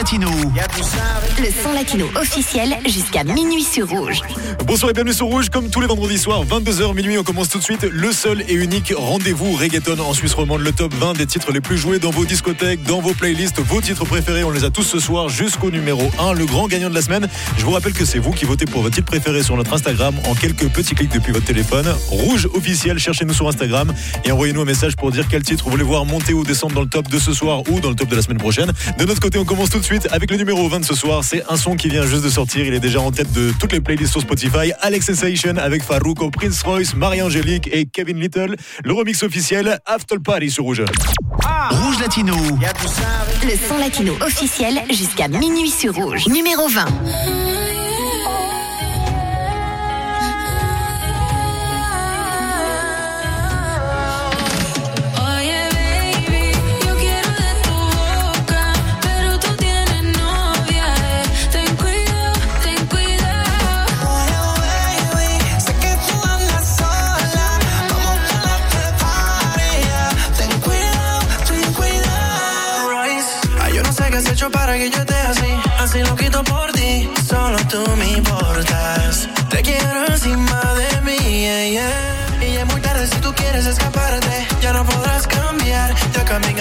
Latino. Le son latino officiel jusqu'à minuit sur Rouge. Bonsoir et bienvenue sur Rouge. Comme tous les vendredis soirs, 22h minuit, on commence tout de suite le seul et unique rendez-vous reggaeton en Suisse romande. Le top 20 des titres les plus joués dans vos discothèques, dans vos playlists, vos titres préférés. On les a tous ce soir jusqu'au numéro 1, le grand gagnant de la semaine. Je vous rappelle que c'est vous qui votez pour votre titre préféré sur notre Instagram en quelques petits clics depuis votre téléphone. Rouge officiel, cherchez-nous sur Instagram et envoyez-nous un message pour dire quel titre vous voulez voir monter ou descendre dans le top de ce soir ou dans le top de la semaine prochaine. De notre côté, on commence tout de suite avec le numéro 20 de ce soir. C'est un son qui vient juste de sortir. Il est déjà en tête de toutes les playlists sur Spotify. Alex Sensation avec Farouko, Prince Royce, Marie-Angélique et Kevin Little. Le remix officiel After Party sur Rouge. Rouge Latino. Le son latino officiel jusqu'à minuit sur Rouge. Numéro 20. Hecho para que yo esté así, así lo quito por ti. Solo tú me importas. Te quiero encima de mí, yeah, yeah. Y ya es muy tarde si tú quieres escaparte. Ya no podrás cambiar. You're coming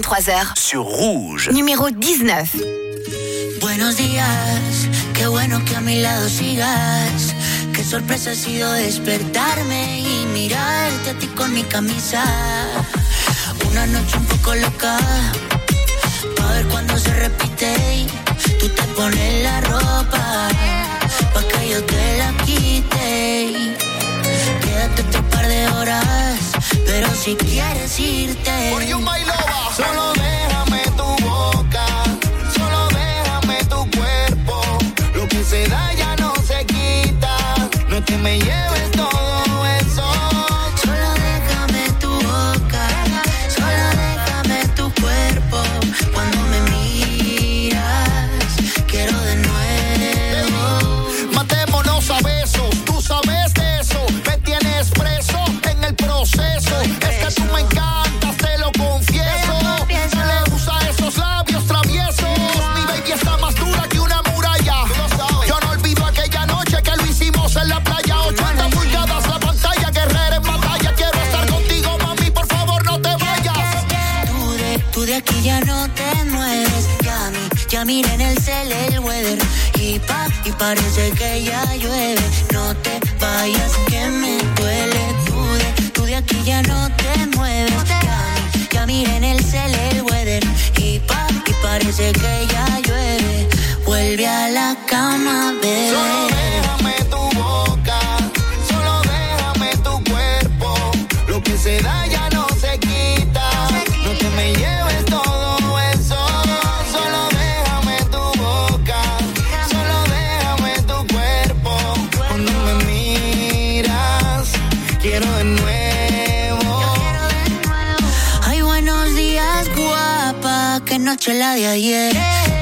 23h. sur Rouge. Numéro 19. Buenos días, qué bueno que a mi lado sigas. Qué sorpresa ha sido despertarme y mirarte a ti con mi camisa. Una noche un poco loca, pa' ver cuando se repite. y Tú te pones la ropa, pa' que yo te la quite. Quédate otro par de horas, pero si quieres irte. Solo déjame parece que ya llueve. No te vayas que me duele. Tú de, tú de aquí ya no te mueves. Ya ya en el cel el weather. Y pa, y parece que ya llueve. Vuelve a la cama, bebé. Noche la de ayer.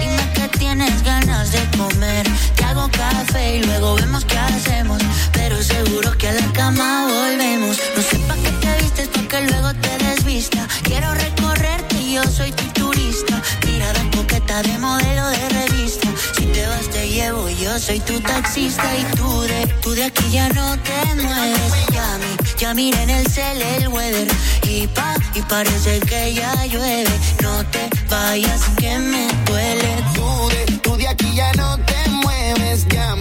Dime que tienes ganas de comer. Te hago café y luego vemos qué hacemos. Pero seguro que a la cama volvemos. No sé pa' qué te vistes, porque luego te desvista. Quiero recorrerte y yo soy tu turista. Mirada coqueta de modelo de revista. Si te vas, te llevo, yo soy tu taxista. Y tú de, tú de aquí ya no te mueves. Ya, mi, ya mira en el cel el weather. Y pa, parece que ya llueve. No te vayas que me duele. Tú de, tú de aquí ya no te mueves, ya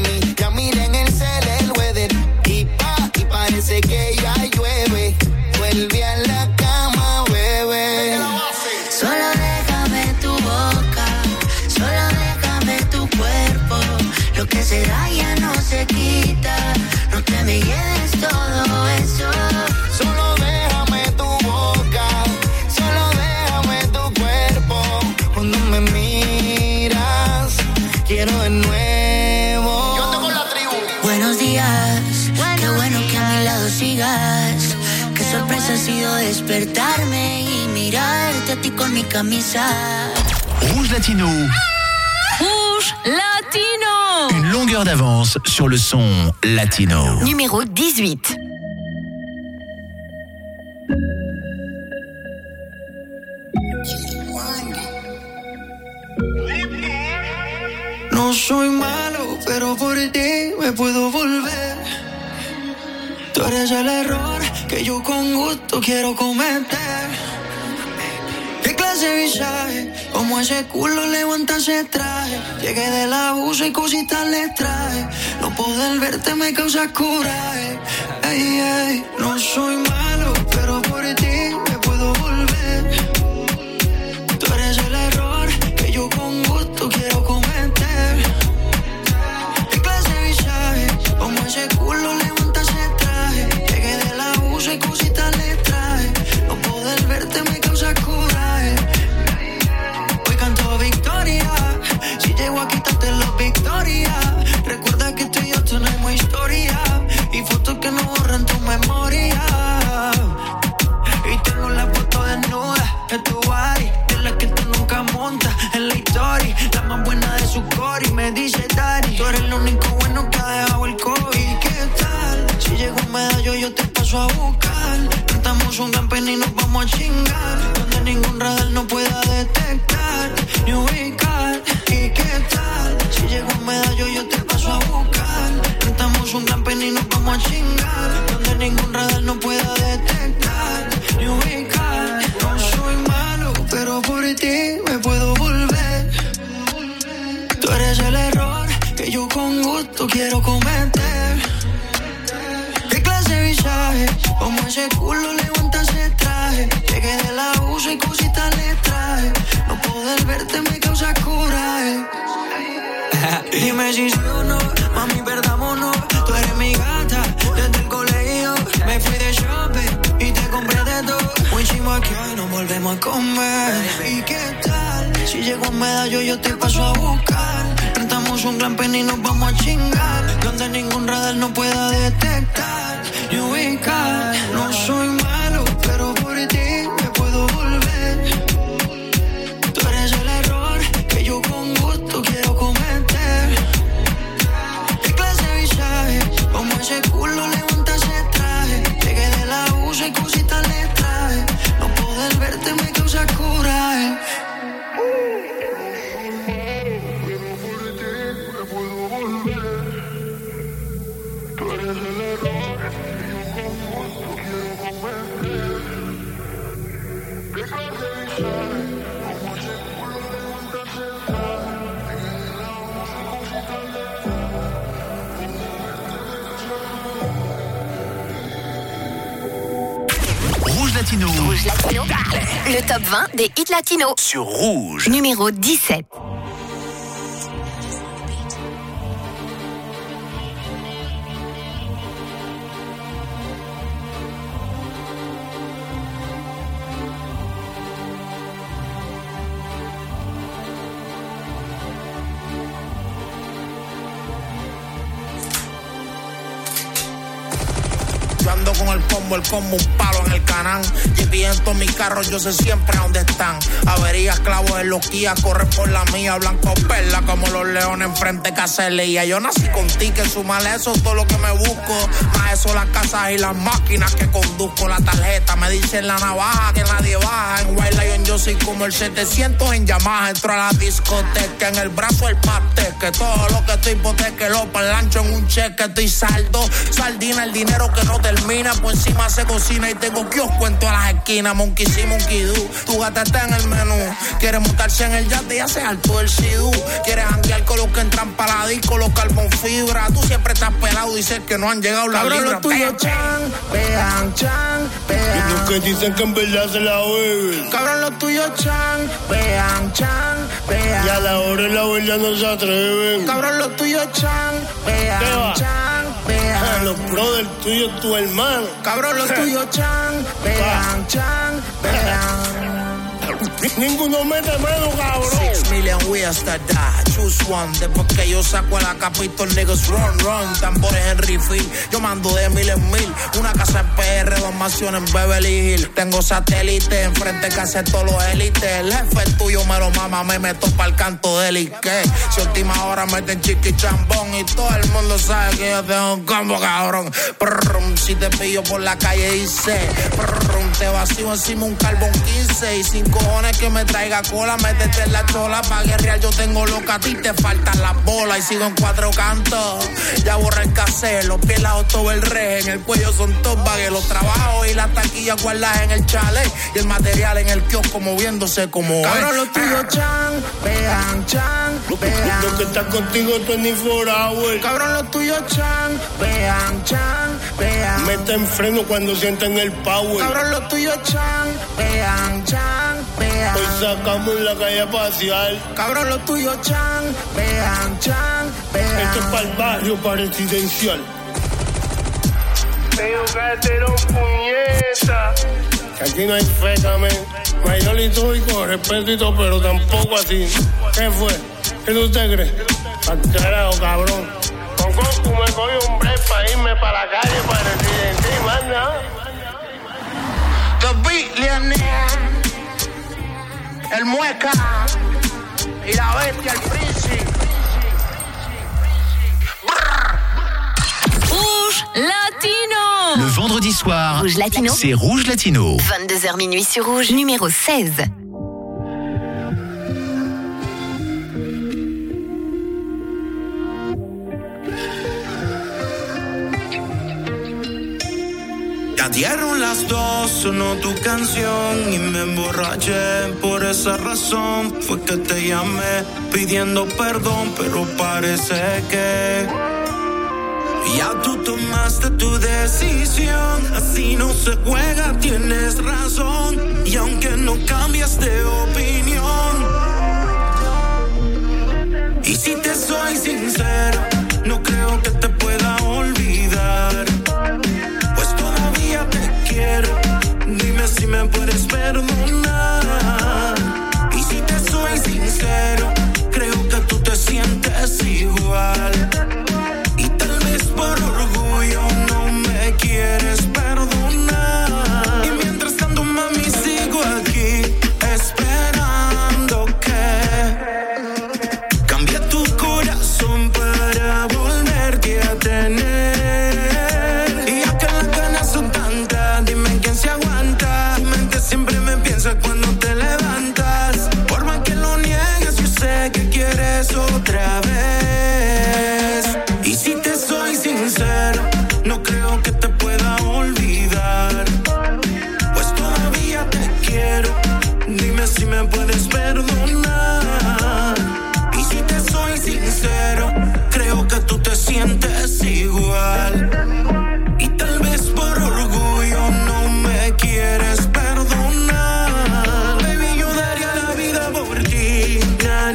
mi camisa. Rouge Latino, Rouge Latino une longueur d'avance sur le son latino. Numéro 18. No soy malo, pero por ti me puedo volver. Tú eres el error que yo con gusto quiero cometer. ¿Qué clase de? Como ese culo levanta ese traje. Llegué del abuso y cositas le traje. No poder verte me causa coraje. Ey, ey, no soy malo, pero por ti su core y me dice Dari, tú eres lo único bueno que ha dejado el COVID. ¿Qué tal? Si llego un medallo yo te paso a buscar. Cantamos un pena y nos vamos a chingar. Donde ningún radar no pueda detectar ni ubicar. ¿Y qué tal? Si llego un medallo yo te paso a buscar. Cantamos un pena y nos vamos a chingar. Donde ningún radar no pueda detectar ni. Gusto quiero cometer. ¿Qué clase de visaje? Como ese culo levanta ese traje. Llegué del abuso y cositas le traje. No poder verte me causa coraje. Dime si sí o no, mami, perdámonos. Tú eres mi gata, desde el. Que hoy nos volvemos a comer. ¿Y qué tal? Si llego a medallo, yo te paso a buscar. Rentamos un gran pen y nos vamos a chingar. Donde ningún radar no pueda detectar ni ubicar. No soy Le top 20 des hits latinos. Sur Rouge. Numéro 17. El combo, un palo en el canal. Y en todos mis carros, yo sé siempre a dónde están. Averías, clavos en los Kia, corren por la mía, blanco perla como los leones enfrente Caselía. Yo nací con ticket, sumale eso todo lo que me busco. Más eso las casas y las máquinas que conduzco. La tarjeta me dicen la navaja que nadie baja. En White Lion yo soy como el 700 en Yamaha. Entro a la discoteca, en el brazo el pastel. Que todo lo que estoy hipoteque lo lancho en un cheque. Estoy saldo, sardina, el dinero que no termina. Por encima se cocina y tengo kiosco en todas las esquinas. Monkey sí, monkey do. Tu gata está en el menú. Quieres montarse en el yate y hace alto el sidú. Quieres janguear con los que entran para la disco, los carbon fibra. Tú siempre estás pelado, dices que no han llegado las Cabrón, libras. lo tuyo, chan, pean, chan, pean. Los que dicen que en verdad se la beben. Cabrón, lo tuyo, chan, pean, chan, pean. Y a la hora de la verdad no se atreven. Cabrón, lo tuyo, chan, pean, chan. Los brothers tuyos, tu hermano. Cabrón, lo tuyo, chan, pean, chan, pean. Ninguno mete mano, cabrón. Six million ways to die, choose one. Después que yo saco a la capitol, niggas run, run. Tambores en refill, yo mando de mil en mil. Una casa en PR, dos mansiones en Beverly Hills. Tengo satélite, enfrente que hace todos los élites. El jefe tuyo me lo mama, me meto pa'l canto del Ike. Si última hora meten chiqui chambón y todo el mundo sabe que yo tengo un combo, cabrón. Prrrum, si te pillo por la calle dice, prrrum, te vacío encima un carbón 15 y sin cojones que me traiga cola, métete en la chola pa' guerrear, yo tengo loca, a ti te faltan las bolas y sigo en cuatro cantos. Ya borré el cassette, los todo el re, en el cuello son dos bagues, los trabajos y las taquillas guardadas en el chalet y el material en el kiosco moviéndose como Cabrón, lo tuyo, chan, vean, chan, vean. Lo que está contigo 24 hours. Cabrón, lo tuyo, chan, vean, chan, vean. Mete en freno cuando sienten el power. Cabrón, lo tuyo, chan, vean, chan, vean. Hoy sacamos la calle a pasear. Cabrón, lo tuyo, chan, vean, chan, vean. Esto es para el barrio, para residencial. Pero cartero puñeta. Que aquí no hay fe, camen. Mayor y todo y con respeto y todo, pero tampoco así. ¿Qué fue? ¿Qué tú te crees? Al carajo, cabrón. Con Goku me cogí un break para irme para la calle para residencia y más nada. The Mueca y la bestia, el príncipe. Rouge Latino. Le vendredi soir, Rouge Latino. c'est Rouge Latino. 22h minuit sur Rouge, numéro 16. Dieron las dos, sonó tu canción y me emborraché. Por esa razón fue que te llamé pidiendo perdón, pero parece que ya tú tomaste tu decisión. Así no se juega, tienes razón. Y aunque no cambias de opinión, y si te soy sincero, no creo que te me puedes perdonar.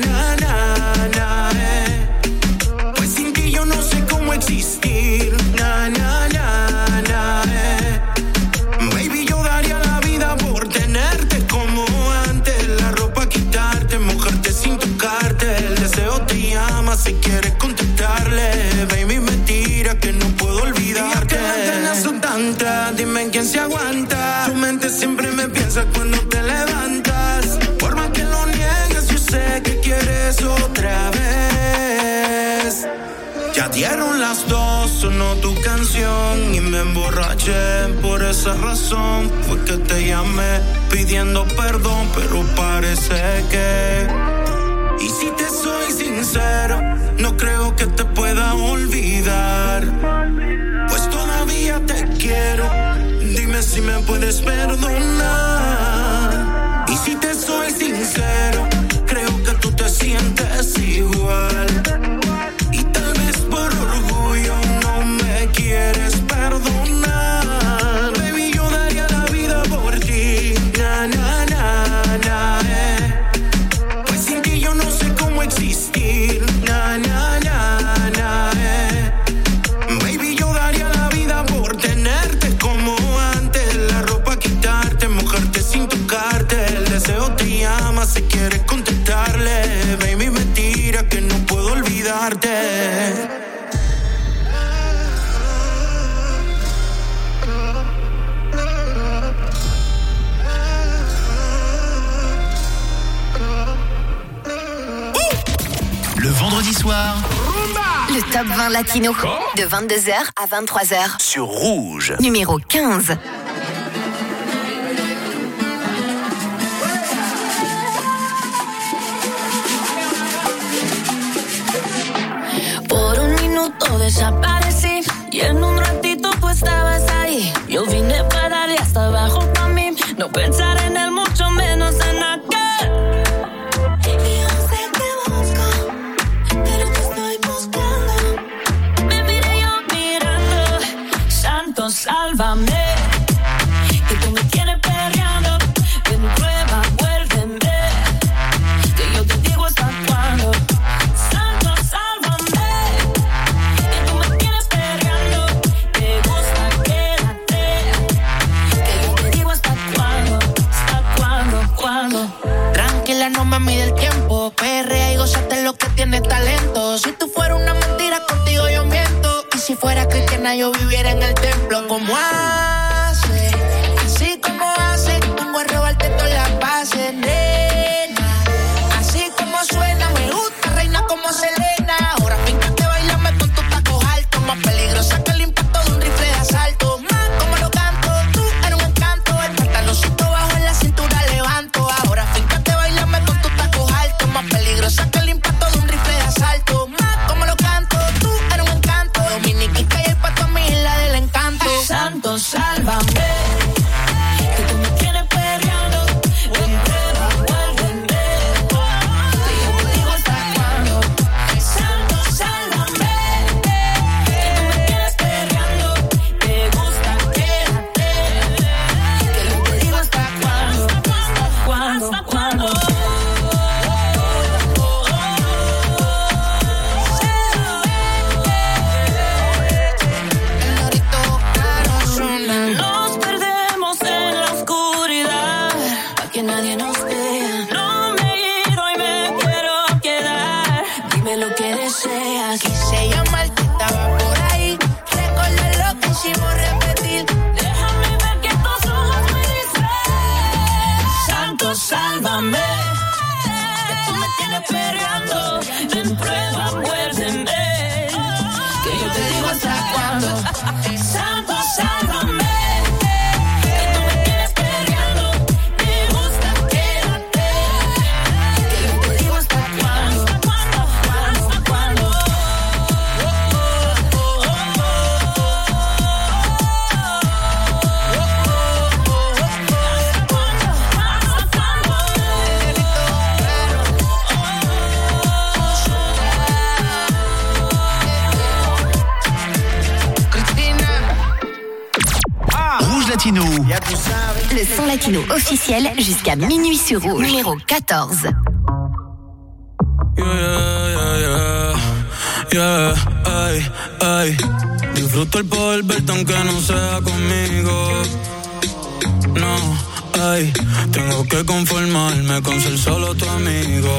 na na emborraché. Por esa razón fue que te llamé pidiendo perdón, pero parece que. Y si te soy sincero, no creo que te pueda olvidar. Pues todavía te quiero. Dime si me puedes perdonar. Y si te soy sincero, creo que tú te sientes igual. Martin Latino. De 22h à 23h. Sur Rouge. Numéro 15. Por un desaparecí. Y en un ratito tú estabas ahí. Yo vine para allá hasta abajo para mí. No pensar en el mucho menos en acá. officiel jusqu'à minuit sur rouge. Numéro 14. Yeah, yeah, yeah. Ay, ay. Disfruto el poder verte aunque no sea conmigo. No, ay. Tengo que conformarme con ser solo tu amigo.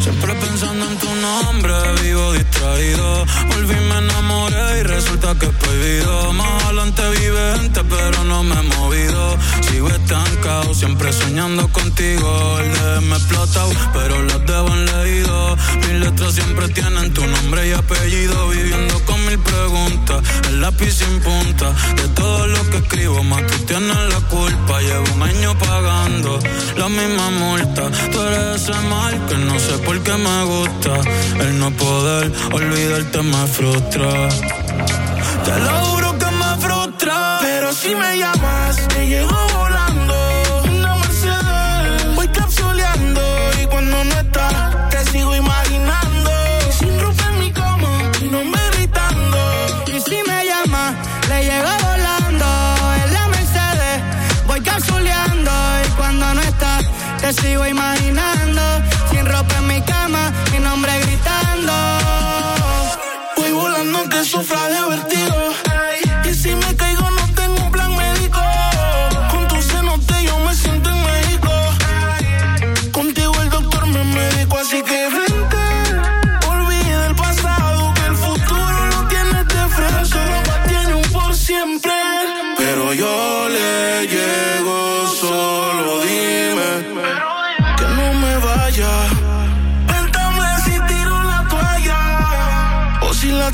Siempre pensando en tu nombre, vivo distraído. Volví, me enamoré y resulta que es prohibido. Más adelante vive gente, pero no me he movido. Sigo estancado, siempre soñando contigo. El de me explotado, pero las debo en leído. Mis letras siempre tienen tu nombre y apellido. Viviendo con mil preguntas, el lápiz sin punta. De todo lo que escribo, más tú tienes la culpa. Llevo un año pagando la misma multa. Tú eres ese mal que no sé por qué me gusta. El no poder olvidarte me frustra. Te lo juro que me frustra. Pero si me llamas, te llego volando. Una Mercedes, voy capsuleando. Y cuando no estás, te sigo imaginando. Sin ropa en mi cama, mi nombre gritando. Y si me llama, le llego volando. En la Mercedes, voy capsuleando. Y cuando no estás, te sigo imaginando. Gritando. Voy volando que sufra de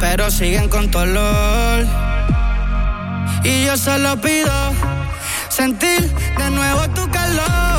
pero siguen con tu olor. Y yo solo pido sentir de nuevo tu calor.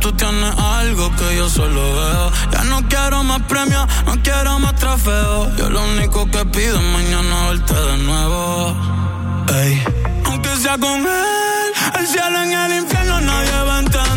Tú tienes algo que yo solo veo. Ya no quiero más premios, no quiero más trofeos. Yo lo único que pido es mañana verte de nuevo. Ey. Aunque sea con él, el cielo en el infierno nadie va a entender.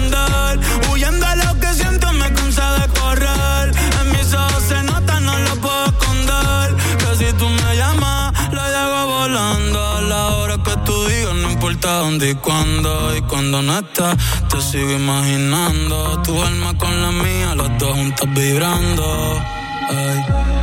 Y cuándo. Y cuando no estás, te sigo imaginando. Tu alma con la mía, las dos juntas vibrando. Ey.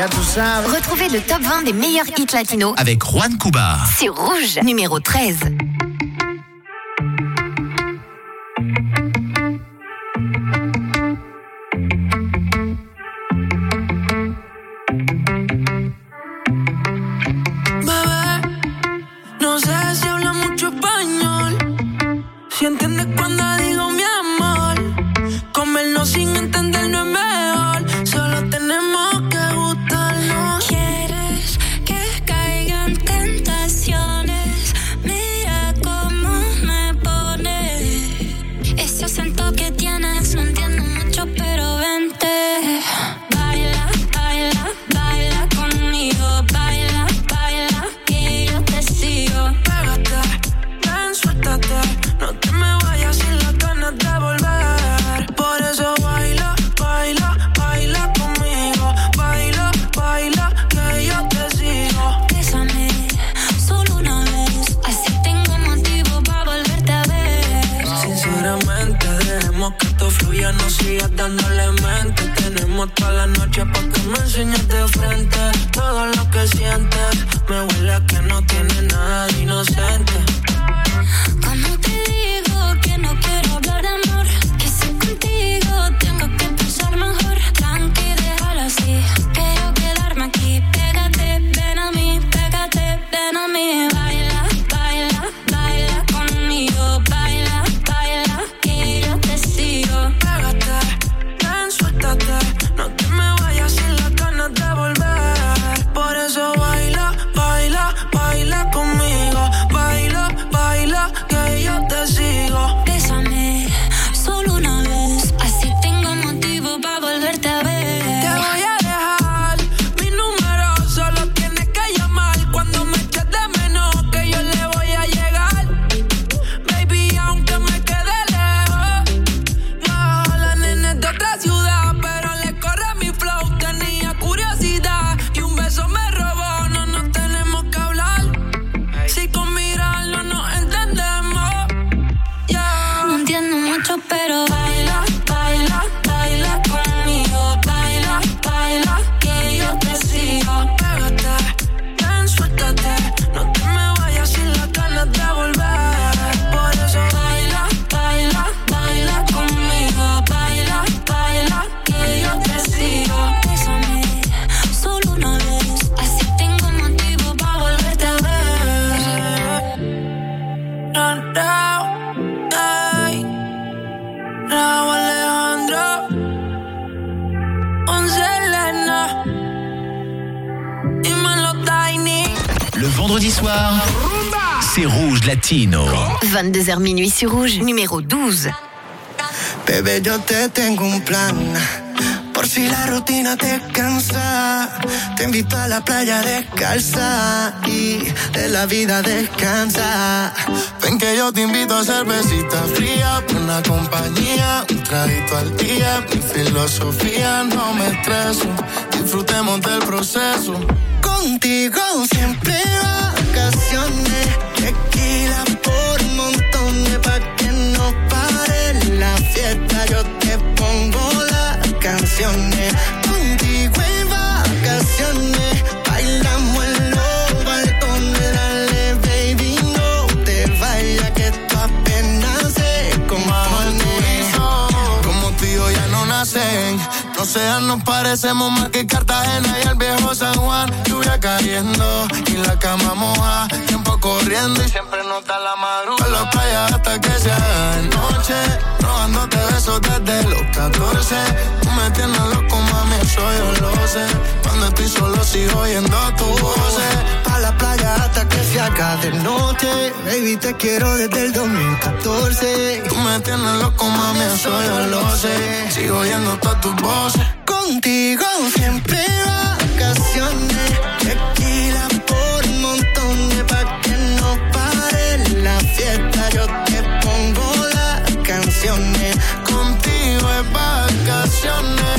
Retrouvez le top 20 des meilleurs hits latinos Avec Juan Cuba. sur Rouge, numéro 13. Rouge Latino. 22h minuit sur Rouge, numéro 12. Bebé, yo te tengo un plan. Por si la rutina te cansa, te invito a la playa descalza y de la vida descansa. Ven que yo te invito a cervecita fría, una compañía, un traguito al día. Mi filosofía no me estreso, disfrutemos del proceso. Contigo siempre vacaciones, tequila por montones pa' que no pare la fiesta. Yo te pongo las canciones, contigo en vacaciones, No sean, nos parecemos más que Cartagena y el viejo San Juan. Lluvia cayendo y la cama moja. Tiempo corriendo y siempre nota la madrugada. Por la playa hasta que sea de noche. Robándote besos desde los 14. Tú me tienes loco, mami, eso yo lo sé. Cuando estoy solo sigo oyendo tu voz. Que se haga de noche. Baby, te quiero desde el 2014. Tú me tienes loco, mami, eso yo lo sé. Sigo oyendo todas tus voces. Contigo siempre vacaciones. Tequila por montones pa' que no pare la fiesta. Yo te pongo las canciones. Contigo es vacaciones.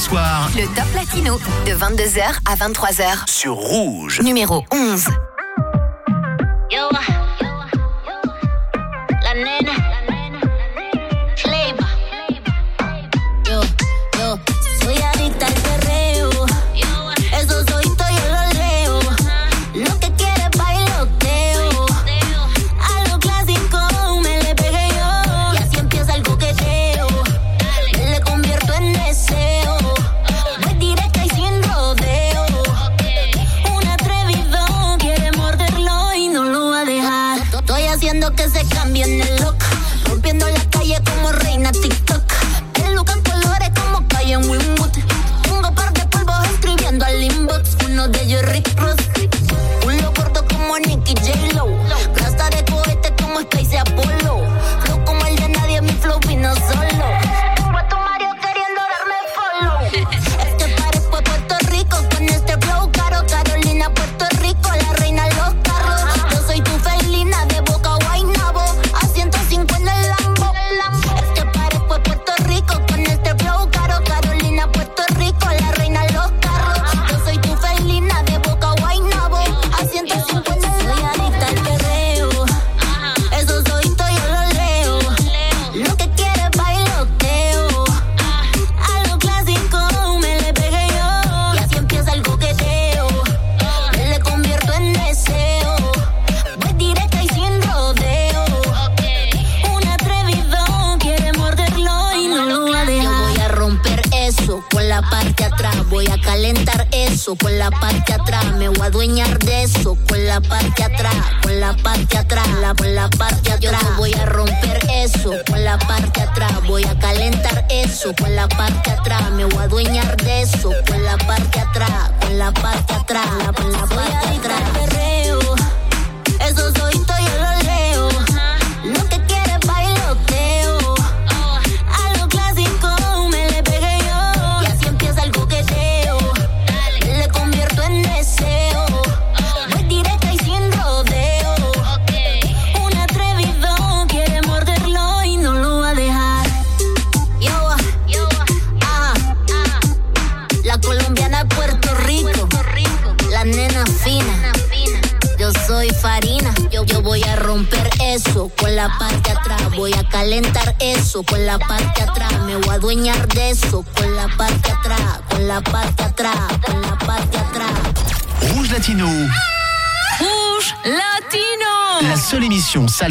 soir, Le Top Latino, de 22h à 23h. sur Rouge. Numéro 11.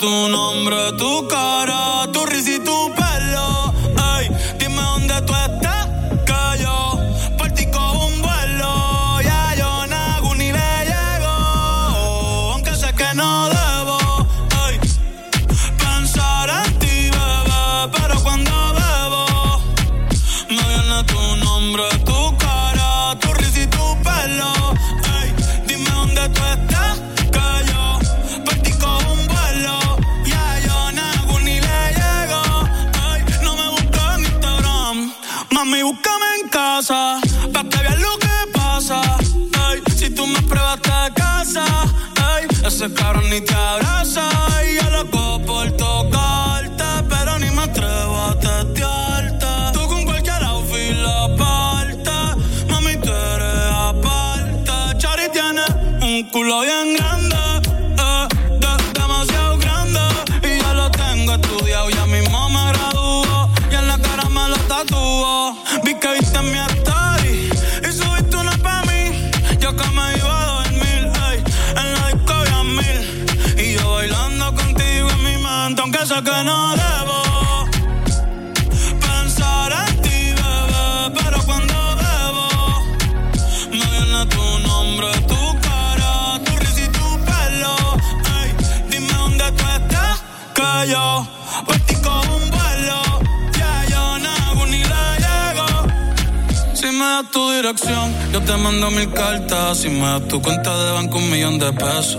tu nombre, tu cara. Yo te mando mil cartas. Si me das tu cuenta de banco, un millón de pesos.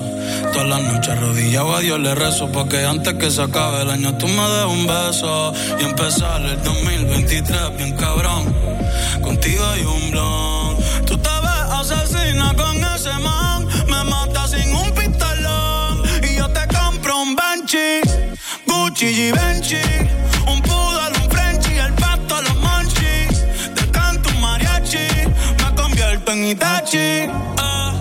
Todas las noches arrodillado a Dios le rezo. Porque antes que se acabe el año, tú me des un beso. Y empezar el 2023 bien cabrón Itachi. Ah,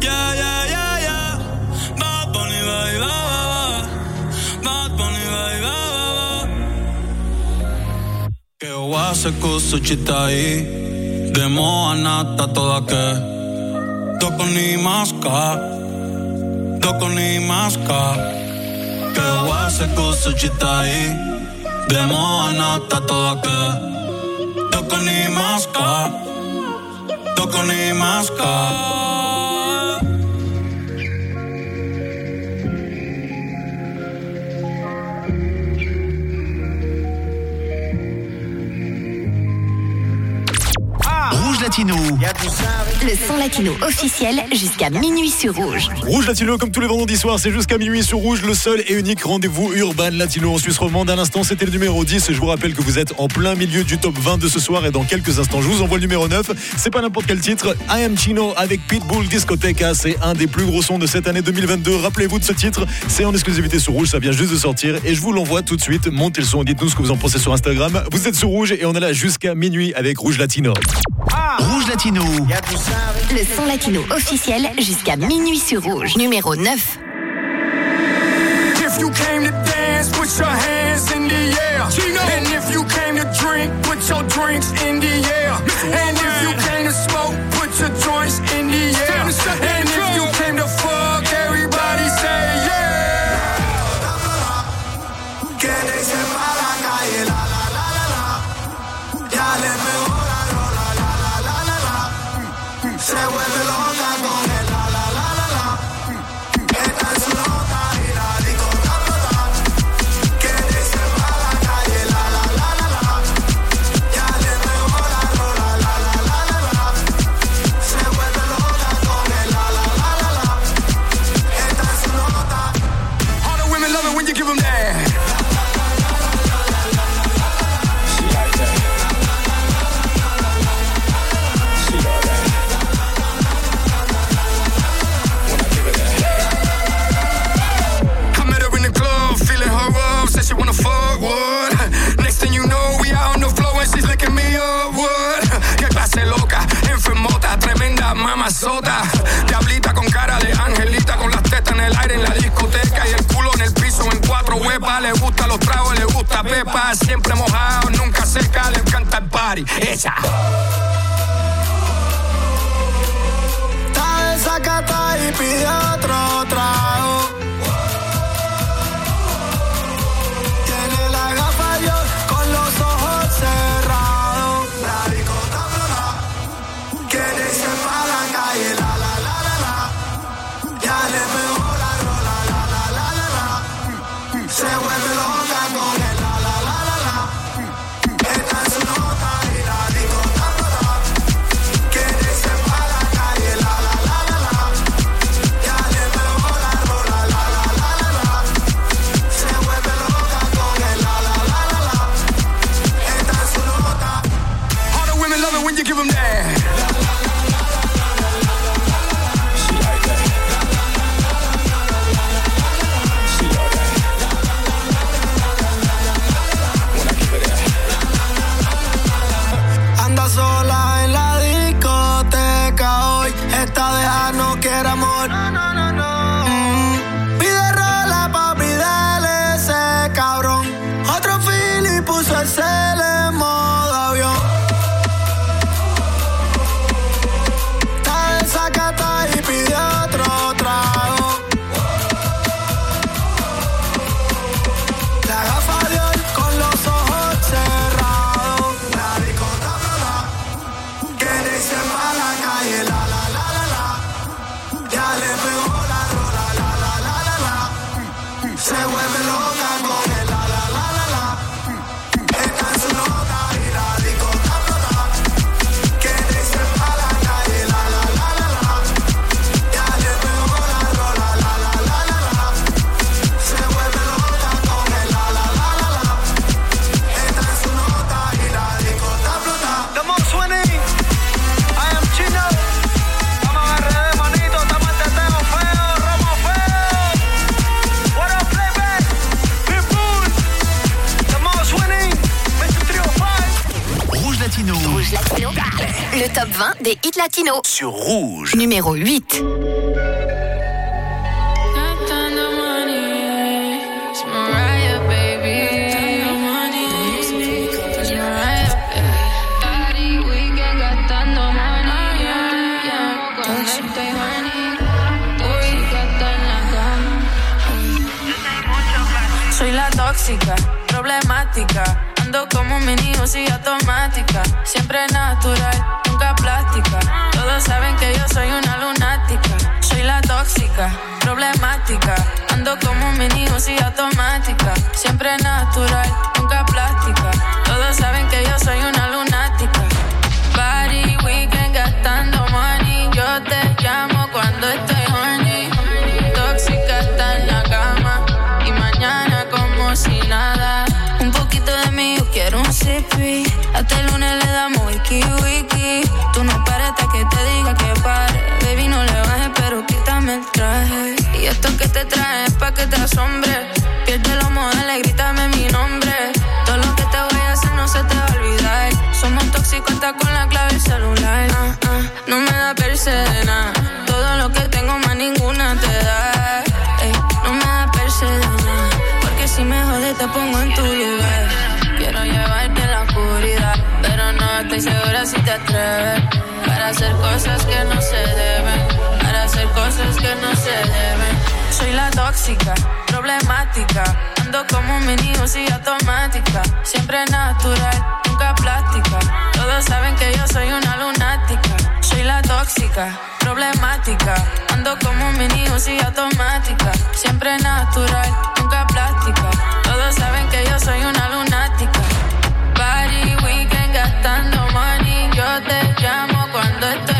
yeah, yeah, yeah, yeah. Bad De moa nata toda que. Toco ni masca. Toco ni masca. Que o hace cosa chitai. De moa nata toda que. Toco ni masca. Broccoli masca. Ah. Rouge Latino. Y a le son latino officiel jusqu'à minuit sur Rouge. Rouge latino, comme tous les vendredis soirs, c'est jusqu'à minuit sur Rouge, le seul et unique rendez-vous urbain latino en Suisse romande. À l'instant, c'était le numéro 10. Je vous rappelle que vous êtes en plein milieu du top 20 de ce soir et dans quelques instants, je vous envoie le numéro 9. C'est pas n'importe quel titre. I am Chino avec Pitbull Discoteca. Hein, c'est un des plus gros sons de cette année 2022. Rappelez-vous de ce titre. C'est en exclusivité sur Rouge. Ça vient juste de sortir et je vous l'envoie tout de suite. Montez le son, dites-nous ce que vous en pensez sur Instagram. Vous êtes sur Rouge et on est là jusqu'à minuit avec Rouge Latino. Ah. Rouge Latino. Le son latino officiel jusqu'à minuit sur rouge, numéro 9. Latino sur Rouge. Numéro 8. Soy la tóxica, problemática. Ando como mi automática. Siempre natural problemática. Ando como mini y automática. Siempre natural, nunca plástica. Todos saben que yo soy una lunática. Party, weekend, gastando money. Yo te llamo cuando estoy horny. Tóxica está en la cama. Y mañana como si nada. Un poquito de mí, yo quiero un sippy. Hasta el lunes le damos wiki wiki. Y esto que te trae es pa' que te asombre. Pierde los modales, grítame mi nombre. Todo lo que te voy a hacer no se te va a olvidar. Somos tóxicos hasta con la clave celular. Ah, ah, no me da persedena. Todo lo que tengo más ninguna te da. No me da persedena. Porque si me jodes te pongo en tu lugar. Quiero llevarte en la oscuridad. Pero no estoy segura si te atreves. Para hacer cosas que no Soy la tóxica, problemática. Ando como un mini y automática. Siempre natural, nunca plástica. Todos saben que yo soy una lunática. Soy la tóxica, problemática. Ando como un mini y automática. Siempre natural, nunca plástica. Todos saben que yo soy una lunática. Party, weekend, gastando money. Yo te llamo cuando estoy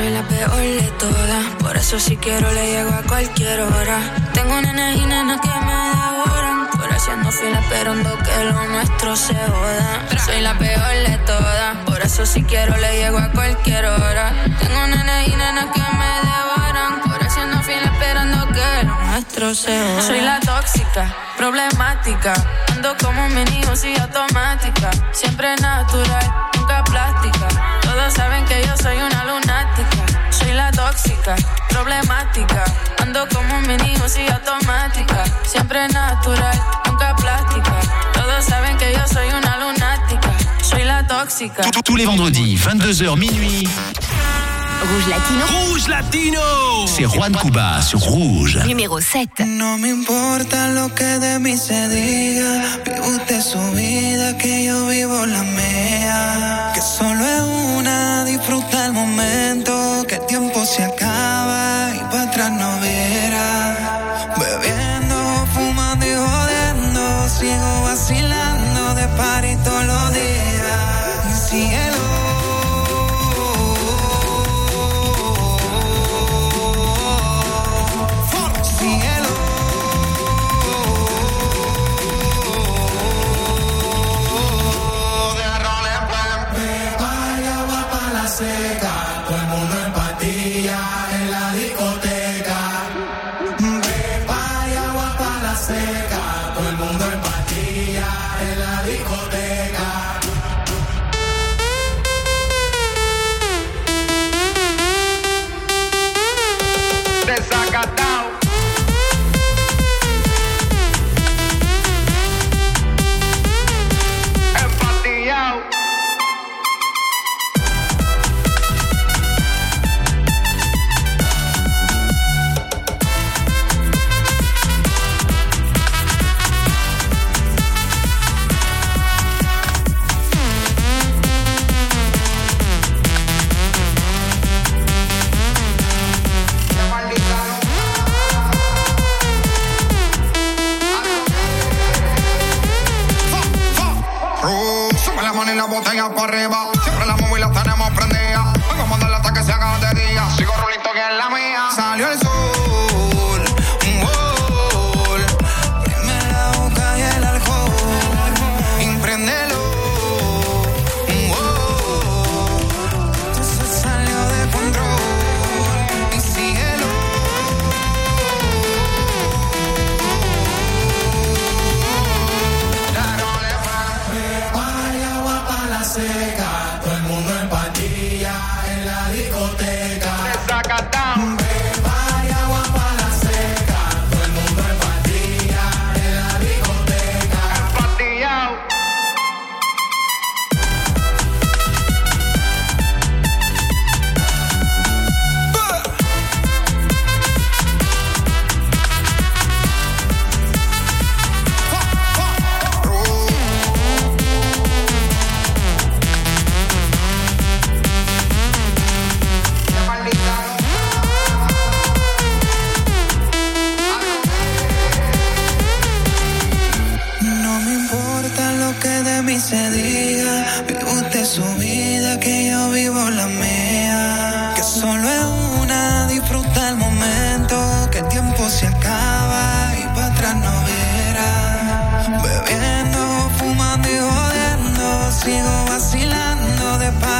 Soy la peor de todas. Por eso si quiero le llego a cualquier hora. Tengo nenes y nenas que me devoran. Por haciendo fila esperando que lo nuestro se joda. Soy la peor de todas. Por eso si quiero le llego a cualquier hora. Tengo nenes y nenas que me devoran. Por haciendo fila esperando que lo nuestro se joda. Soy la tóxica, problemática. Ando como un mini y automática. Siempre natural, nunca plástica. Todos saben que yo soy una lunática. Tóxica, problemática. Ando como un mini y automática. Siempre natural, nunca plástica. Todos saben que yo soy una lunática. Soy la tóxica. Tous- Tous les vendredis, 22h minuit, Rouge Latino, Rouge Latino C'est Juan Cuba sur Rouge. numéro 7. No me importa lo que de mí se diga. Vive usted su vida, que yo vivo la mía. Que solo es una, disfruta el momento. Tiempo se acaba y para atrás no verá. Bebiendo, fumando y jodiendo. Sigo vacilando de party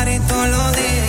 party todos los días.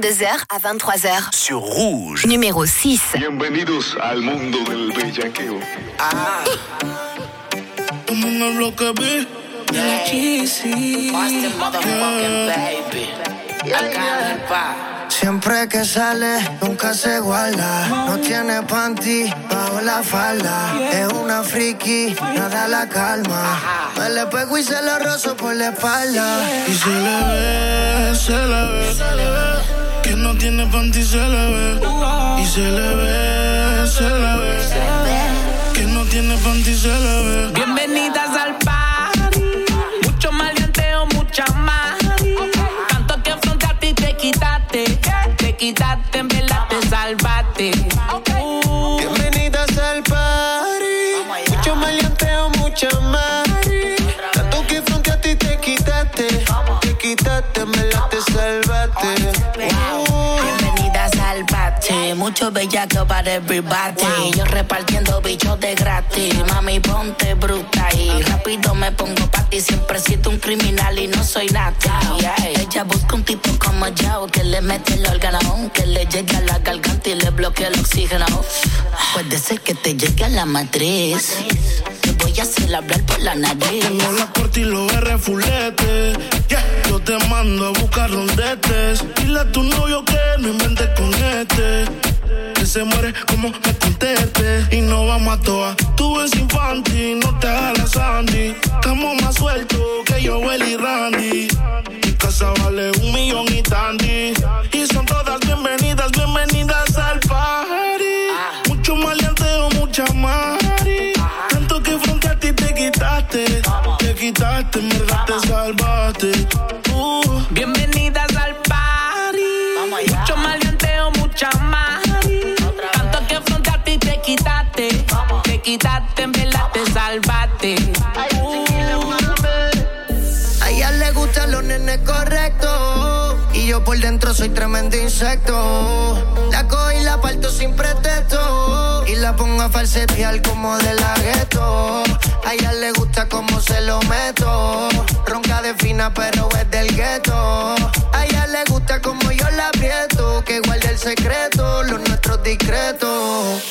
22h à 23h. sur Rouge. Numéro 6. Bienvenidos al mundo del bellaqueo. Cheesy. Siempre que sale, nunca se guarda. No tiene panty bajo la falda. Es una friki, nada la calma. Me le pego y se lo rozo por la espalda. Y se le ve, se le ve, no tiene panty, se le ve. Y se le ve, se le ve. Que no tiene panty, se le ve. Bienvenidas bellaco para everybody. Yo repartiendo bichos de gratis. Mami, ponte bruta y rápido me pongo pa' ti. Siempre he sido un criminal y no soy nada. Ella busca un tipo como yo que le mete el órgano, que le llegue a la garganta y le bloquee el oxígeno. Puede ser que te llegue a la matriz. Voy a hacer hablar por la nariz. Tengo la corte y los R fulete. Yeah. Yo te mando a buscar rondetes. Dile a tu novio que no inventes con este. Que se muere como me conteste. Y no vamos a toa. Tú eres infantil, no te hagas la Sandy. Estamos más sueltos que yo, Will y Randy. Mi casa vale un millón y tandy. Y son todas Uh. Bienvenidas al party. Mucho maleanteo, mucha más. Tanto que frente a ti te quitaste. Te quitaste, en verdad te salvaste. A ella le gustan los nenes correctos. Y yo por dentro soy tremendo insecto. La cojo y la parto sin pretexto. Y la pongo a falsetear como de la gueto. A ella le gusta como se lo meto. Ronca de fina, pero es del gueto. A ella le gusta como yo la aprieto. Que guarde el secreto, los nuestros discretos.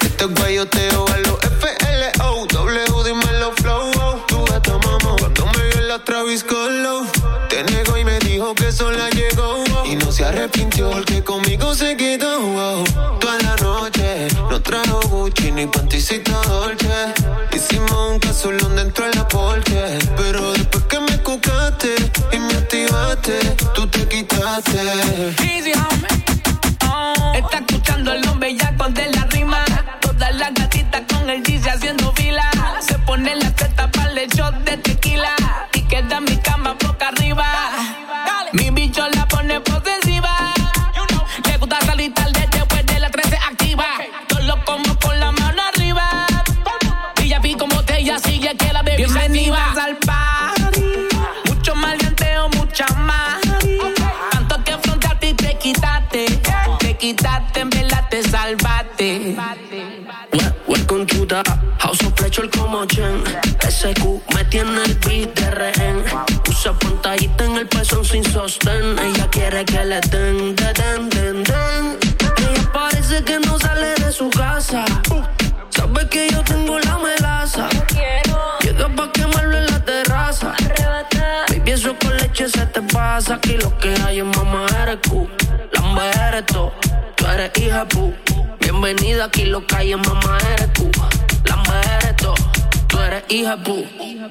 Este guayoteo a los FLO. W, dímelo flow. Tu gato mamá. Cuando me vio la Travis Scott Low, Te negó y me dijo que sola llegó. Y no se arrepintió porque conmigo se quedó. wow. Gucci ni panticito Dolce. Hicimos un casulón dentro de la porche. Pero después que me cucaste y me activaste, tú te quitaste.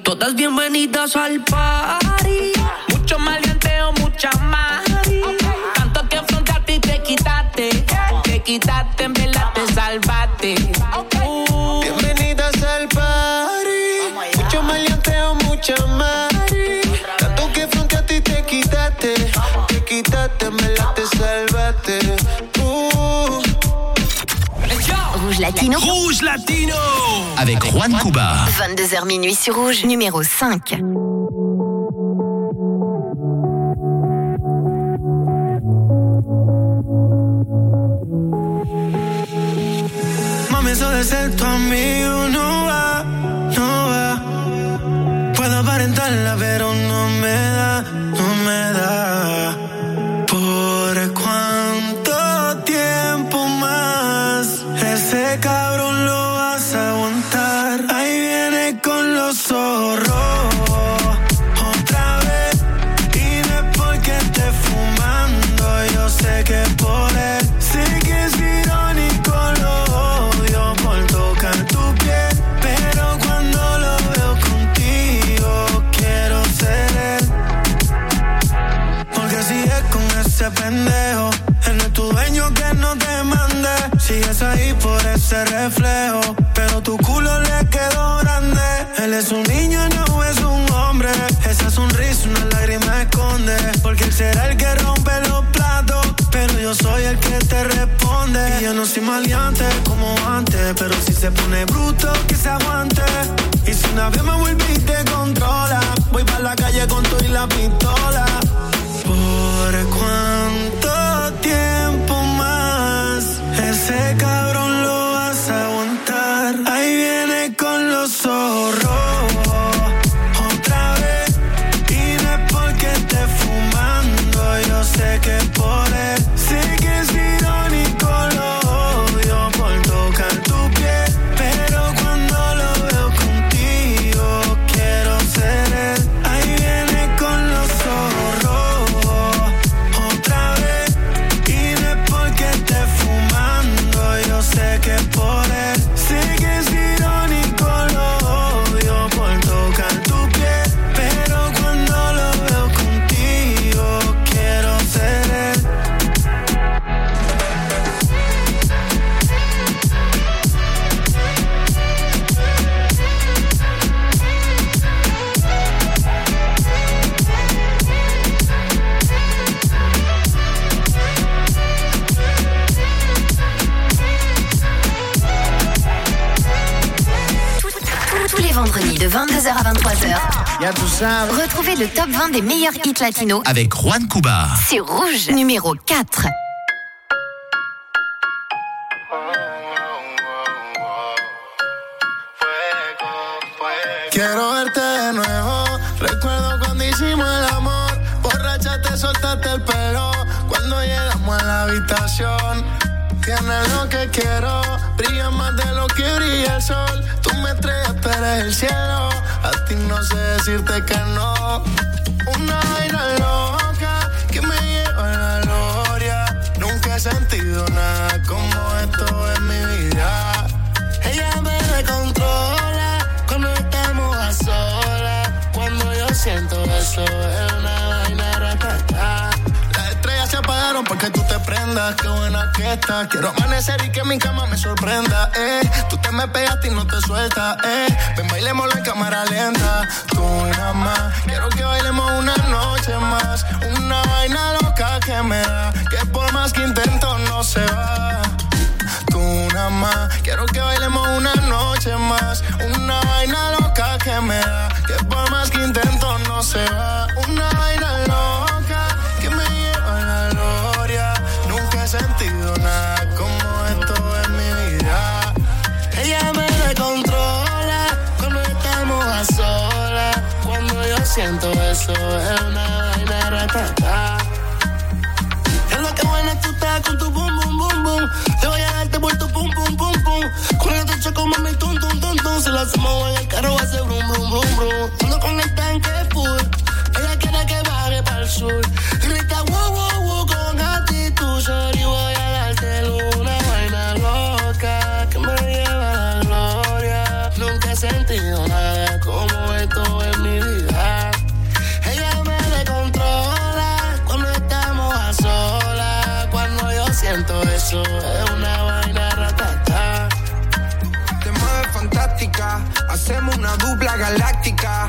Todas bienvenidas al party. Avec Juan Cuba. 22h minuit sur Rouge, numéro 5. Es un niño, no es un hombre. Esa sonrisa, una lágrima esconde. Porque él será el que rompe los platos, pero yo soy el que te responde. Y yo no soy maleante como antes, pero si se pone bruto, que se aguante. Y si una vez me vuelve y te controla, voy para la calle con todo y la pistola. ¿Por cuánto 22h à 23h. Retrouvez le top 20 des meilleurs hits latinos Avec Juan Cuba. sur Rouge, numéro 4. Quiero verte de nuevo. Recuerdo cuando hicimos el amor. Borracha te soltaste el pelo. Cuando llegamos a la habitación. Tienes lo que quiero. Brilla más de lo que brilla el sol. Tú me estrellas, tú eres el cielo. A ti no sé decirte que no. Una vaina loca que me lleva a la gloria. Nunca he sentido nada como esto en mi vida. Ella me descontrola cuando estamos a solas. Cuando yo siento eso Qué buena que estás. Quiero amanecer y que mi cama me sorprenda. Eh. Tú te me pegaste y no te sueltas. Eh. Ven, bailémoslo en cámara lenta. Tú nada más. Quiero que bailemos una noche más. Una vaina loca que me da. Que por más que intento no se va tú nada más. Quiero que bailemos una noche más. Una vaina loca que me da. Que por más que intento no se va. Una siento eso es una vaina ratata. Es lo que buena tú estás con tu boom, boom, boom, boom. Te voy a darte por tu pum, pum, pum, pum. Con el techo como mi tum, tum, tum, tum. Si lo hacemos en el carro ser brum, brum, brum, brum. Ando con el tanque full. Ella quiere que baje para el sur. Grita, wow, wow, wow, con actitud. Sorry, voy a hacemos una dupla galáctica.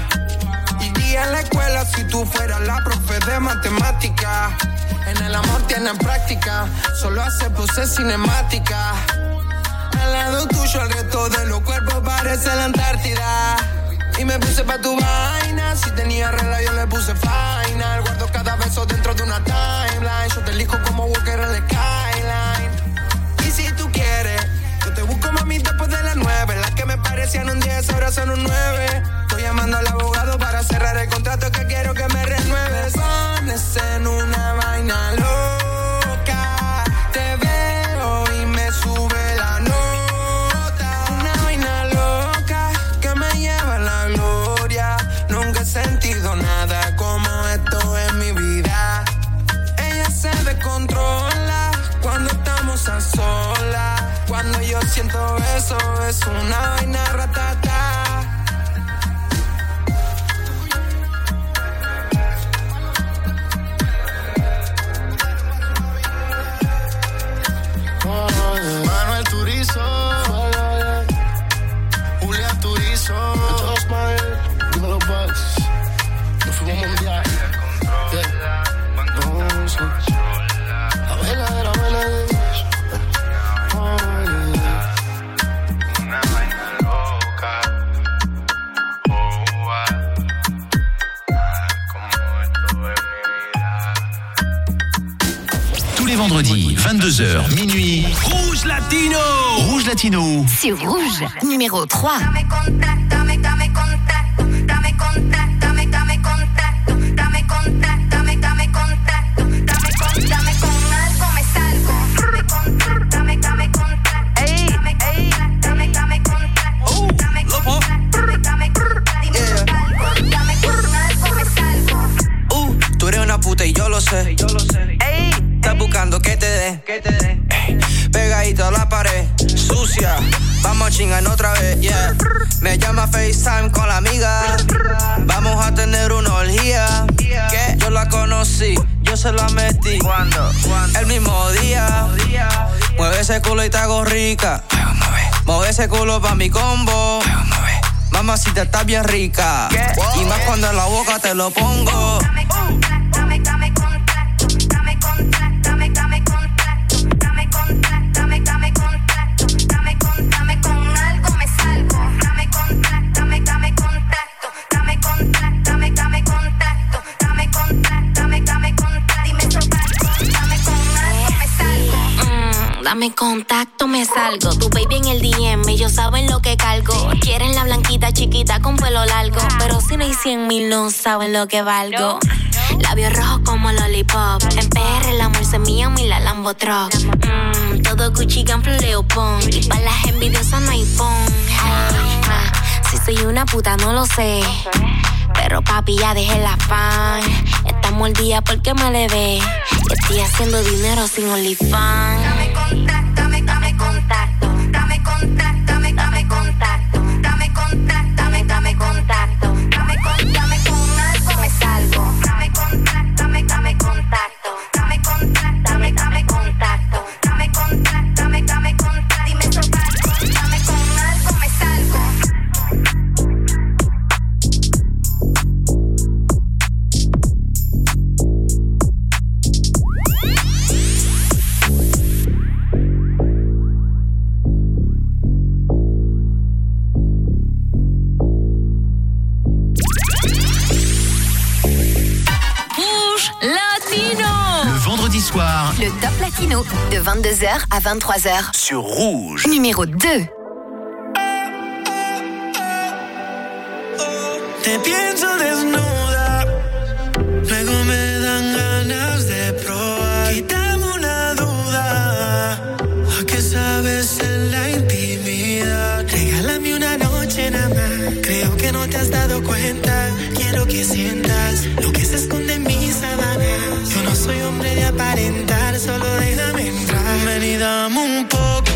Iría a la escuela si tú fueras la profe de matemática. En el amor tienen práctica, solo hace poses cinemática. Al lado tuyo el resto de los cuerpos parece la Antártida. Y me puse pa' tu vaina, si tenía regla le puse final. Guardo cada beso dentro de una timeline. Para cerrar el contrato que quiero que me renueves. Pones en una vaina loca. Te veo y me sube la nota. Una vaina loca que me lleva a la gloria. Nunca he sentido nada como esto en mi vida. Ella se descontrola cuando estamos a solas. Cuando yo siento eso, es una vaina Latino. Sur Rouge, numéro 3. Ese culo y te hago rica. Mueve ese culo pa' mi combo. Mamacita está bien rica. Y más cuando en la boca te lo pongo. Contacto, me salgo. Tu baby en el DM, ellos saben lo que cargo. Quieren la blanquita chiquita con pelo largo. Pero si no hay 100 mil, no saben lo que valgo. Labios rojos como lollipop. En PR la amor se mía, mi la Lambo Truck. Mm, todo Gucci, Ganflo, Leopon. Y para las envidiosas no hay ah, si soy una puta, no lo sé. Pero papi, ya dejé la fan. Estamos al día porque me le ve. Estoy haciendo dinero sin OnlyFans. 22h à 23h. sur Rouge. Numéro 2. Te pienso desnuda Luego me dan ganas de probar. Quítame una duda. ¿A qué sabes en la intimidad? Regálame una noche nada más. Creo que no te has dado cuenta. Quiero que sientas lo dame un poco,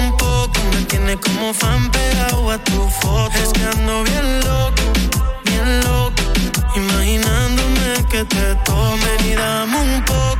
un poco. Me tiene como fan pegado a tu foto. Es bien loco, bien loco. Imaginándome que te tomen y dame un poco,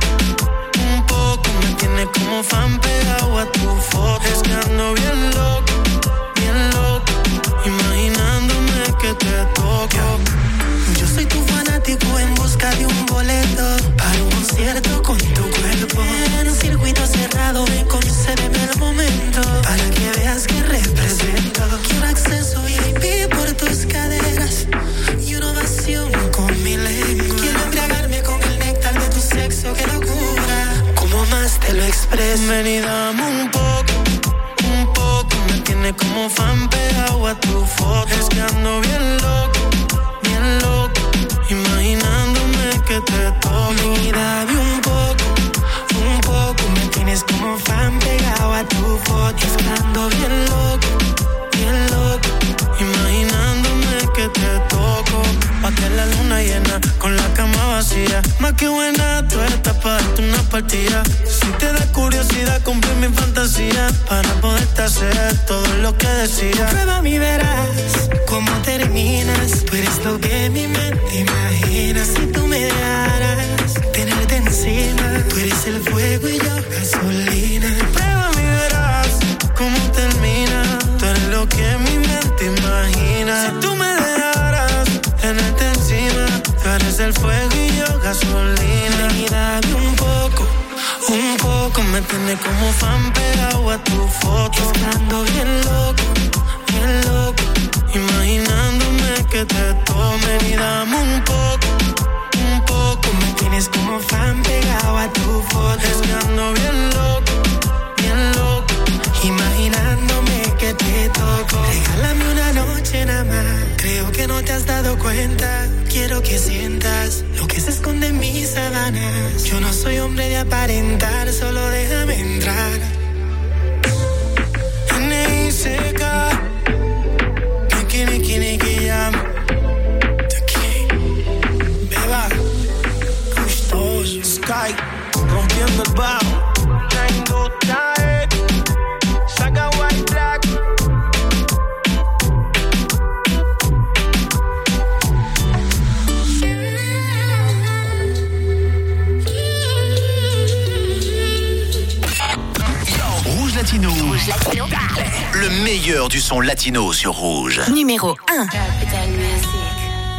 du son latino sur Rouge. Numéro 1.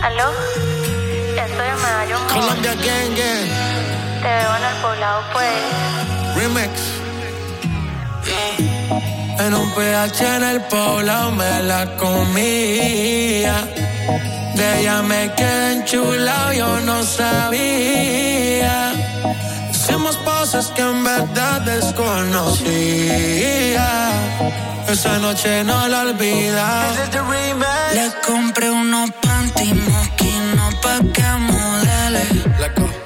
¿Aló? Estoy en Medallón. Colombia Gang Gang. Te veo en el poblado, pues. Remix. En un PH en el poblado me la comía. De ella me quedé enchulado, yo no sabía. Hicimos cosas que en verdad desconocía. Esa noche no la olvida. Le compré unos panty moquinos pa' que modele.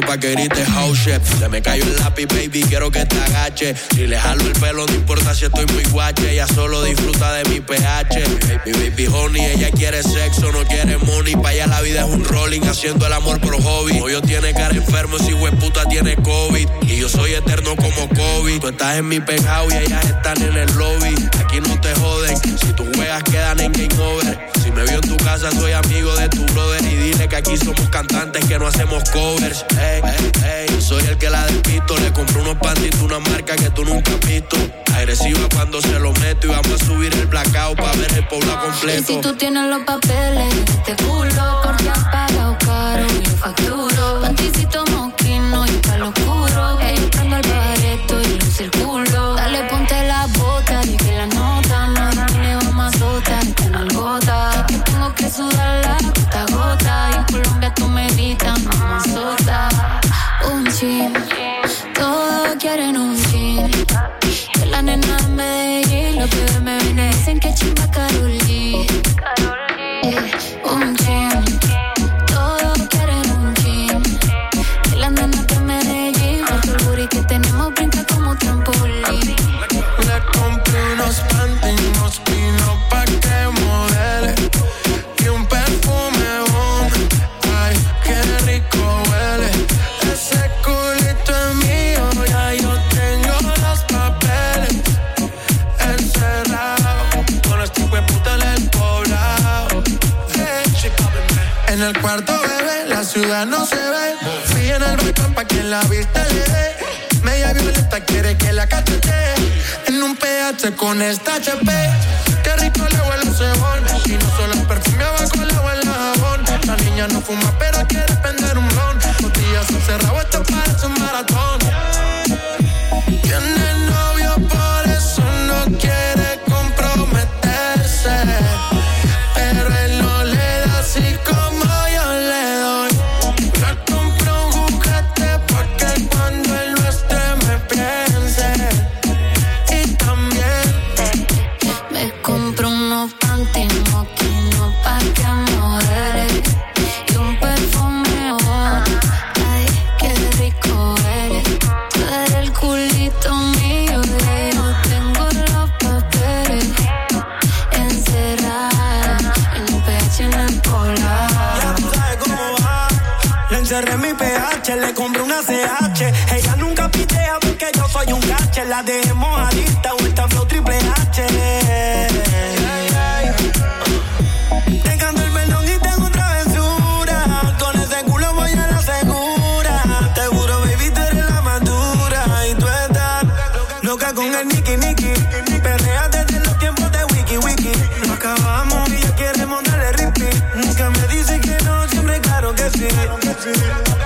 Pa' que grites house. Se me cayó el lápiz, baby, quiero que te agache. Si le jalo el pelo, no importa si estoy muy guache. Ella solo disfruta de mi pH. Mi baby honey, ella quiere sexo, no quiere money. Pa' allá la vida es un rolling, haciendo el amor por hobby. Hoyo tiene cara enfermo, si puta tiene COVID. Y yo soy eterno como COVID. Tú estás en mi pegado y ellas están en el lobby. Aquí no te joden, si tú juegas quedan en game over. Me vio en tu casa, soy amigo de tu brother. Y dile que aquí somos cantantes que no hacemos covers. Ey, ey, ey. Soy el que la despisto. Le compré unos panditos, una marca que tú nunca has visto. Agresiva cuando se lo meto. Y vamos a subir el blackout para ver el pueblo completo. Y si tú tienes los papeles, te culo,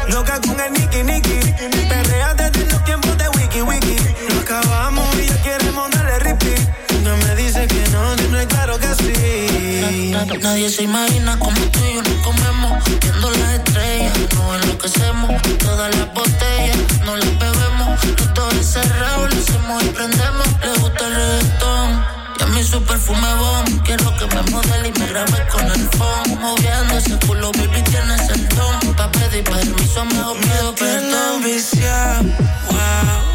Loca con el niki niki. Perrea desde los tiempos de wiki wiki. Lo acabamos y ya queremos darle repeat. No me dice que no, no es claro que sí. Nadie se imagina como tú y yo nos comemos. Viendo las estrellas, no enloquecemos. Todas las botellas, no las bebemos. Todo es cerrado, lo hacemos y prendemos. Le gusta el reggaetón. Y a mí su perfume bomb Quiero que me modele y me grabe con el phone Moviendo ese culo, baby, tienes somos miedo que wow.